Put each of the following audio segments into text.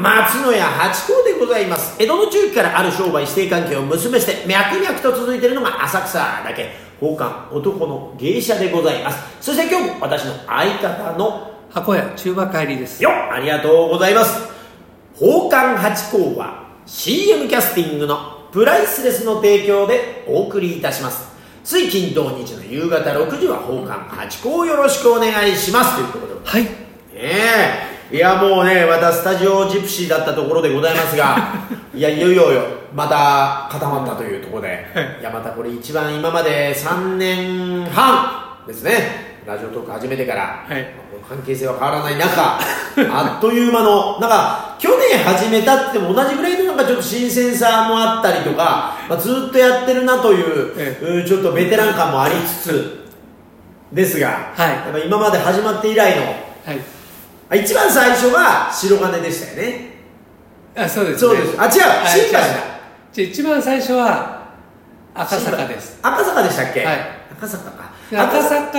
松野屋八甲でございます。江戸の中期からある商売指定関係を結びして脈々と続いているのが浅草だけ。宝冠男の芸者でございます。そして今日も私の相方の箱屋中馬帰りです。よありがとうございます。宝冠八甲は CM キャスティングのプライスレスの提供でお送りいたします。水金土日の夕方6時は宝冠八甲をよろしくお願いします。ということで。はい。ねえいやもうねまたスタジオジプシーだったところでございますが いやいよいよよまた固まったというところで、い、やまたこれ一番今まで3年半ですねラジオトーク始めてから、はい。関係性は変わらない中 あっという間のなんか去年始めたっても同じぐらいのなんかちょっと新鮮さもあったりとか、まあ、ずっとやってるなという、ちょっとベテラン感もありつつですが、はい。やっぱ今まで始まって以来のはいあ一番最初が白金でしたよね。あそうです、ね、そうです。あ違う。はい新橋だ。じゃあ一番最初は赤坂です。赤坂でしたっけ、はい。赤坂か。で赤坂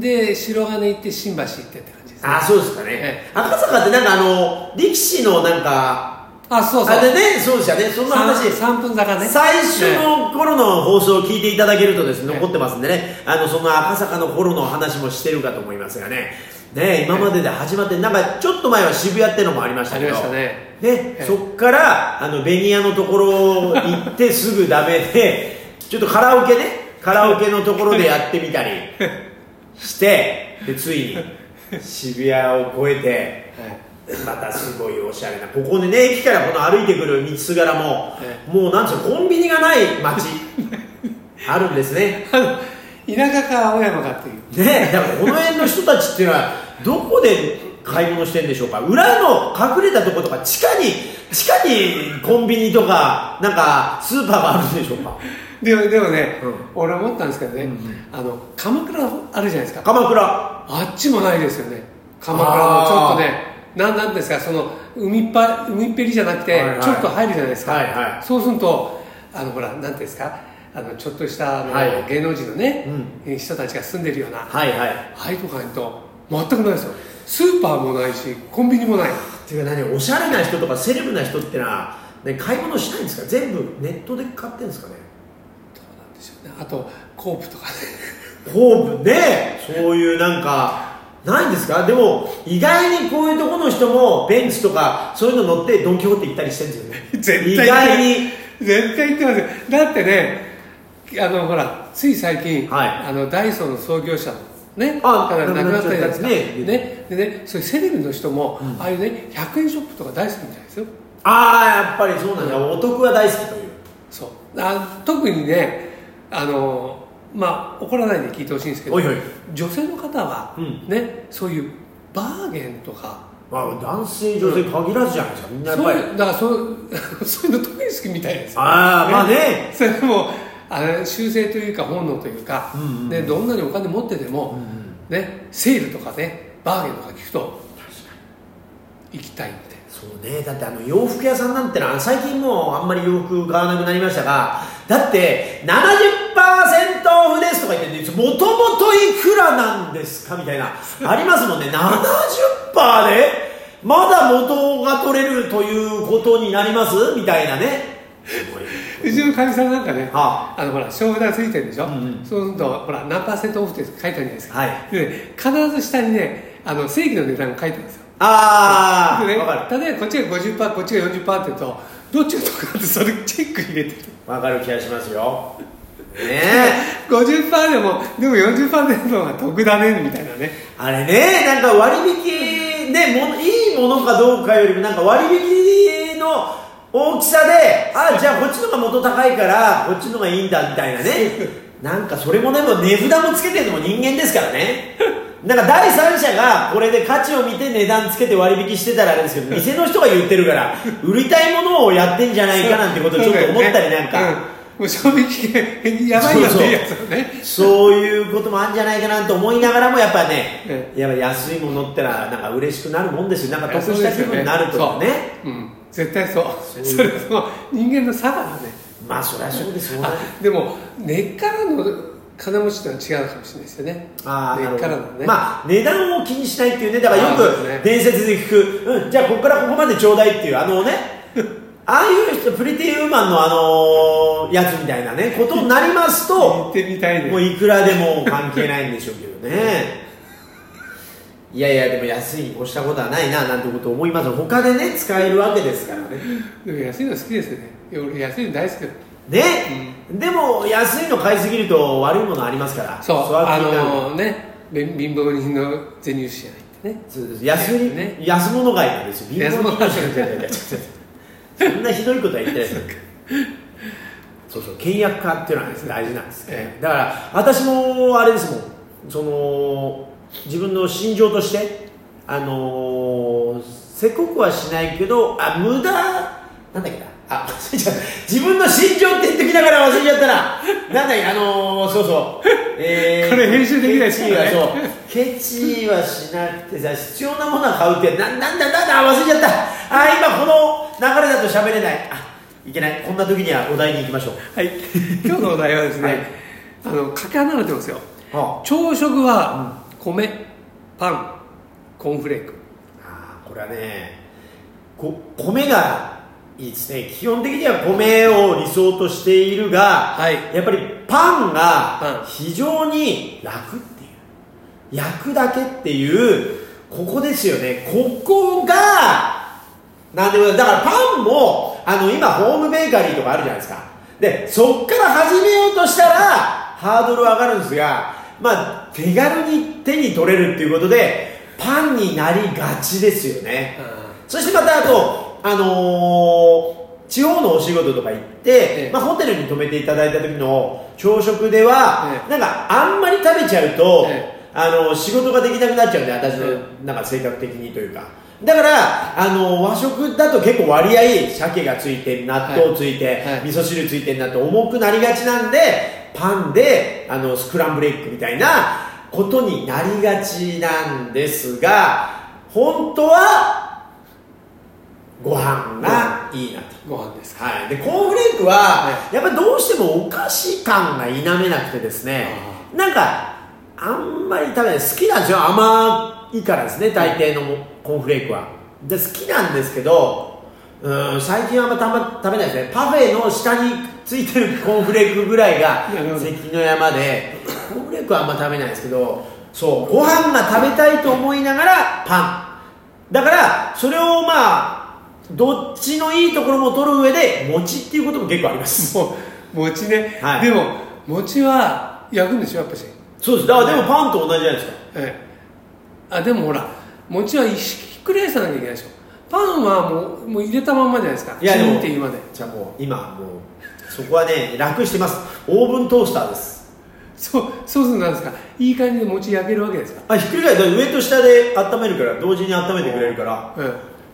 で白金行って新橋行ってって感じです、ね、あそうですかね、え赤坂ってなんかあの力士のなんかあそうそう。あでねそうでしたね。そんな話。三分坂ね。最初の頃の放送を聞いていただけるとですね、ええ残ってますんでね。あのその赤坂の頃の話もしてるかと思いますがねね今までで始まってなんかちょっと前は渋谷ってのもありましたけどね。ねええ。そっからあのベニヤのところ行ってすぐダメで ちょっとカラオケねカラオケのところでやってみたり してでついに渋谷を越えてまたすごいおしゃれなここでね駅からこの歩いてくる道すがらも、えもうなんつうのコンビニがない街 あるんですね田舎か青山かっていう。ねだからこの辺の人たちっていうのはどこで買い物してんでしょうか？裏の隠れたとことか地下に地下にコンビニとかなんかスーパーがあるんでしょうか？でもでもね、うん。俺思ったんですけどね、あの鎌倉あるじゃないですか。鎌倉。あっちもないですよね。鎌倉もちょっとねなんなんですかその海っぱ海っぺりじゃなくて、はいはい。ちょっと入るじゃないですか、はいはい。そうするとあのほらなんていうんですか？あのちょっとしたあの、はい。芸能人のね、人たちが住んでるような、はいはい。ああいうとこ入ると全くないですよ。スーパーもないしコンビニもない。っていうか何おしゃれな人とかセレブな人ってのは、ね、買い物しないんですか？全部ネットで買ってんですかね？どうなんでしょうね。あとコープとかね。ホープね。そういうなんかないんですか？でも意外にこういうところの人もベンツとかそういうの乗ってドン・キホーテ行ったりしてるんですよね。絶対意外に。絶対言ってますよ。だってねあのほらつい最近、はい。あのダイソーの創業者のねあだから亡くなったじゃないですか。ねねでねそういうセレブの人も、ああいうね100円ショップとか大好きみたいですよ。ああやっぱりそうなんだ、お得は大好きという。そう。あ特にねあのまあ怒らないで聞いてほしいんですけど女性の方は、うん。ねそういうバーゲンとかまあ男性女性限らずじゃないですかみんなやっぱり。そういうだからそう そういうの特に好きみたいですよ。ああまあね。それもあの習性というか本能というか、うんうんね、どんなにお金持ってても、ね、セールとかねバーゲンとか聞くと行きたいみたいそうね。だってあの洋服屋さんなんてのは最近もうあんまり洋服買わなくなりましたがだって70%オフですとか言ってもともといくらなんですかみたいなありますもんね。70%でまだ元が取れるということになりますみたいなね。すごいうちのかみさんなんかね、はあのほら商札ついてるでしょ、うんうん。そうするとほら何パーセントオフって書いてあるじゃないですか、はい。でね必ず下にねあの正規の値段が書いてあるんですよ。ああわかる。例えばこっちが50%こっちが40%って言うとどっちが得かってそれチェック入れてる。わかる気がしますよ。ねえ。50%でもでも40%での方が得だねみたいなね。あれね、なんか割引でもいいものかどうかよりもなんか割引の大きさで、あじゃあこっちのが元高いからこっちのがいいんだみたいなね。なんかそれもでも値札もつけてるのも人間ですからね。なんか第三者がこれで価値を見て値段つけて割引してたらあれですけど、店の人が言ってるから、売りたいものをやってんじゃないかなんてことをちょっと思ったりなんか。うん。もう賞味期限やばいよっていうやつをね。そういうこともあるんじゃないかなと思いながらもやっぱね、え。やっぱ安いものってのはなんか嬉しくなるもんですよ。なんか得した気分になるとかね。そう。うん絶対そう。それその人間の差がね。まあそりゃそうですよね。あでも根っからの金持ちとは違うかもしれないですよね。根っあーなるほど。からのね、まあ値段を気にしないっていうね。だからよく伝説で聞く、うん、じゃあここからここまでちょうだいっていうあのねああいう人プリティウーマンのあのやつみたいなねことになりますと行ってみたいね。もういくらでも関係ないんでしょうけどねいやいやでも安いに越したことはないななんてことを思います。他でね使えるわけですからね。でも安いの好きですよね。安いの大好きだね、でも安いの買いすぎると悪いものありますから。そうあのね貧貧乏人の銭入しじゃないってね。そうです。安い、ね。安物買いなんですよ。貧乏人違う違う違う違うそんなひどいことは言ってない。ですよそうそう倹約家っていうのは大事なんです、え。だから私もあれですもん。その自分の心情としてあのーせこくはしないけどあ無駄なんだっけな。あ忘れちゃった自分の心情って言ってきながら忘れちゃったな。なんだっけあのー、そうそう。えーこれ編集できないですからね。ケチはしなくてさ必要なものは買うってななんだなんだ忘れちゃった。あ今この流れだと喋れない。あいけない。こんな時にはお題に行きましょう。はい。今日のお題はですね、はい。あのかけ離れてますよ。は朝食は米パンコーンフレーク。ああーこれはねこ米がいいですね。基本的には米を理想としているが、はい。やっぱりパンが非常に楽っていう。焼くだけっていうここですよね。ここがなんでもだからパンもあの今ホームベーカリーとかあるじゃないですか。でそっから始めようとしたらハードル上がるんですがまあ手軽に手に取れるっていうことでパンになりがちですよね、そしてまたあと、あのー地方のお仕事とか行って、ええ。まあ、ホテルに泊めていただいた時の朝食では、ええ。なんかあんまり食べちゃうと、えあの仕事ができなくなっちゃうんで私のうなんか性格的にというかだからあの和食だと結構割合鮭がついて納豆ついて、はい。はい味噌汁ついてるなって重くなりがちなんでパンであのスクランブルエッグみたいなことになりがちなんですが本当はご飯がいいなと。ご飯ですか。はい、でコーンフレークは、はやっぱりどうしてもお菓子感が否めなくてですねなんかあんまり食べない。好きなんですよ甘いからですね大抵のコーンフレークは。で好きなんですけどうん最近はあんまたま食べないですね。パフェの下についてる コーンフレークぐらいが関の山でコーンフレークはあんま食べないですけどそうご飯が食べたいと思いながらパン。だからそれをまあどっちのいいところも取る上で餅っていうことも結構あります。餅ね、はい。でも餅は焼くんでしょやっぱし、そうです。だからでもパンと同じじゃないですか。ええ、あでもほら餅はひっくり返さなきゃいけないでしょ。パンはもうもう入れたまんまじゃないですか。いやでもっていうまで。じゃあもう今もうそこはね楽してます。オーブントースターです。そうそうするとなんですか。いい感じで餅焼けるわけですか、あひっくり返って上と下で温めるから同時に温めてくれるから。え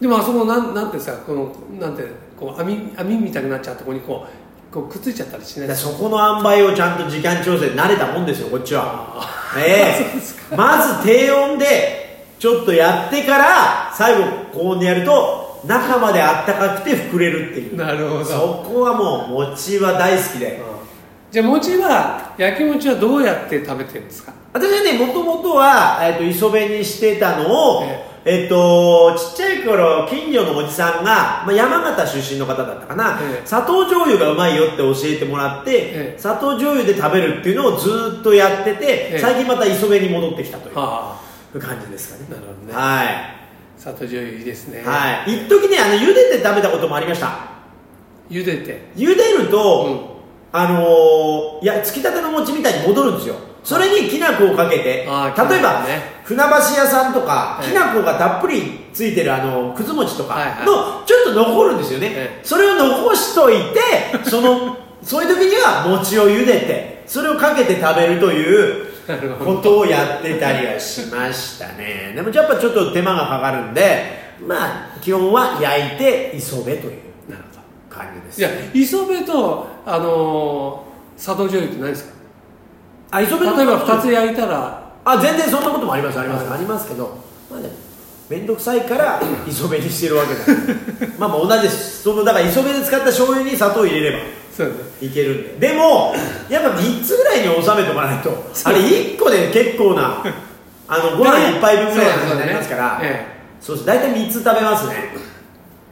え、でもあそこなんなんてさこのなんてこう網網みたくなっちゃうとこにこうこうくっついちゃったりしないだですそこの塩梅をちゃんと時間調整慣れたもんですよこっちは。ええ。まず低温でちょっとやってから最後高温でやると中まであったかくて膨れるっていう。なるほど。そこはもう餅は大好きで。じゃあ餅は焼き餅はどうやって食べてるんですか？私はねもともとは、えっと磯辺にしてたのを、ええっとちっちゃい頃近所のおじさんが、まあ、山形出身の方だったかな、ええ。砂糖醤油がうまいよって教えてもらって、ええ。砂糖醤油で食べるっていうのをずっとやってて、え最近また磯辺に戻ってきたというは感じですかね。なるほどね。はい。あ砂糖醤油いいですね。はい。一時ねあの茹でて食べたこともありました。茹でて。茹でると、うあのーいやつきたての餅みたいに戻るんですよそれにきな粉をかけて例えば、船橋屋さんとか、ええ。きな粉がたっぷりついてるあのくず餅とかのちょっと残るんですよね、ええ。それを残しといて そのそういう時には餅を茹でてそれをかけて食べるという ことをやってたりはしましたね。でもやっぱちょっと手間がかかるんでまあ基本は焼いて磯辺という感じです。じゃあ磯辺とあのー砂糖醤油って何ですか？あ磯辺の例えば2つ焼いたら。あ全然そんなこともありますあります、はい。ありますけど。まあね面倒くさいから磯辺にしてるわけだ。まあまあ同じです。そのだから磯辺で使った醤油に砂糖入れればそうね。いけるんででもやっぱ3つぐらいに収めとかないと。あれ1個で結構なあの ご飯1杯分ぐらいになりますから。そうです。大体3つ食べますね。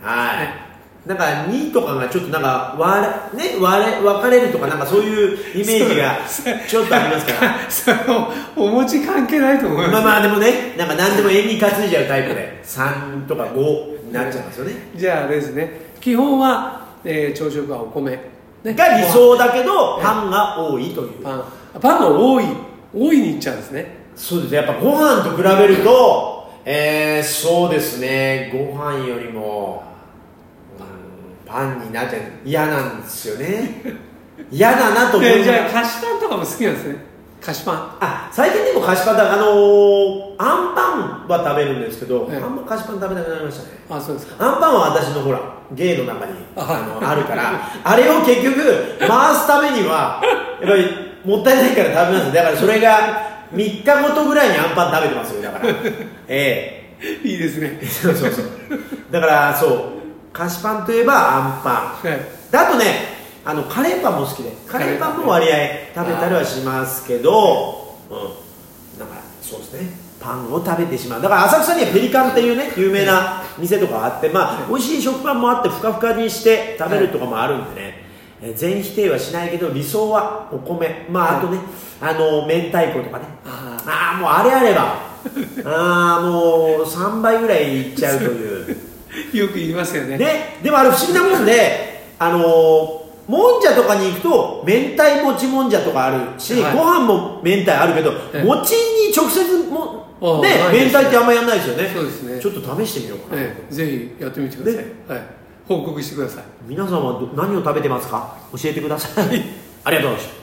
はいなんか2とかがちょっとなんか割れ,、ね、割れ分かれるとかなんかそういうイメージがちょっとありますから。そのお餅関係ないと思います、まあまあでもねなんか何でも縁に担いじゃうタイプで。3とか5になっちゃいますよね。じゃあですね基本は、えー朝食はお米、ね。が理想だけどパンが多いという。パン。パンが多い。多いにいっちゃうんですね。そうです。ねやっぱご飯と比べるとえー、そうですね。ご飯よりも、うん、パンになっちゃう嫌なんですよね。嫌だなと思いえじゃあ菓子パンとかも好きなんですね。菓子パン。あ最近でも菓子パンだあのー、あんパンは食べるんですけど、ええあんま菓子パン食べなくなりましたね。あそうですか。アンパンは私のほら芸の中にああのあるからあれを結局回すためにはやっぱりもったいないから食べますだからそれが3日ごとぐらいにアンパン食べてますよだから。えいいですね。えそうそうそう。だからそう菓子パンといえばアンパン。はい。であとねあのカレーパンも好きで。カレーパン。も割合食べたりはしますけどうん。だからそうですね。パンを食べてしまう。だから浅草にはペリカンっていうね有名な店とかあってまあ美味しい食パンもあってふかふかにして食べるとかもあるんでね、えー全否定はしないけど理想はお米。まああとね、あの明太子とかね。あああもうあれあれば。ああもう3倍ぐらいいっちゃうという よく言いますよね。ね、でもあれ不思議なもんで、あのーもんじゃとかに行くと明太もちもんじゃとかあるし、はい。ご飯も明太あるけど、ええ。餅に直接もね明太ってあんまやんないですよね。そうですね。ちょっと試してみようかな、ええぜひやってみてください、ね。はい、報告してください。皆さんはど何を食べてますか？教えてください。ありがとうございました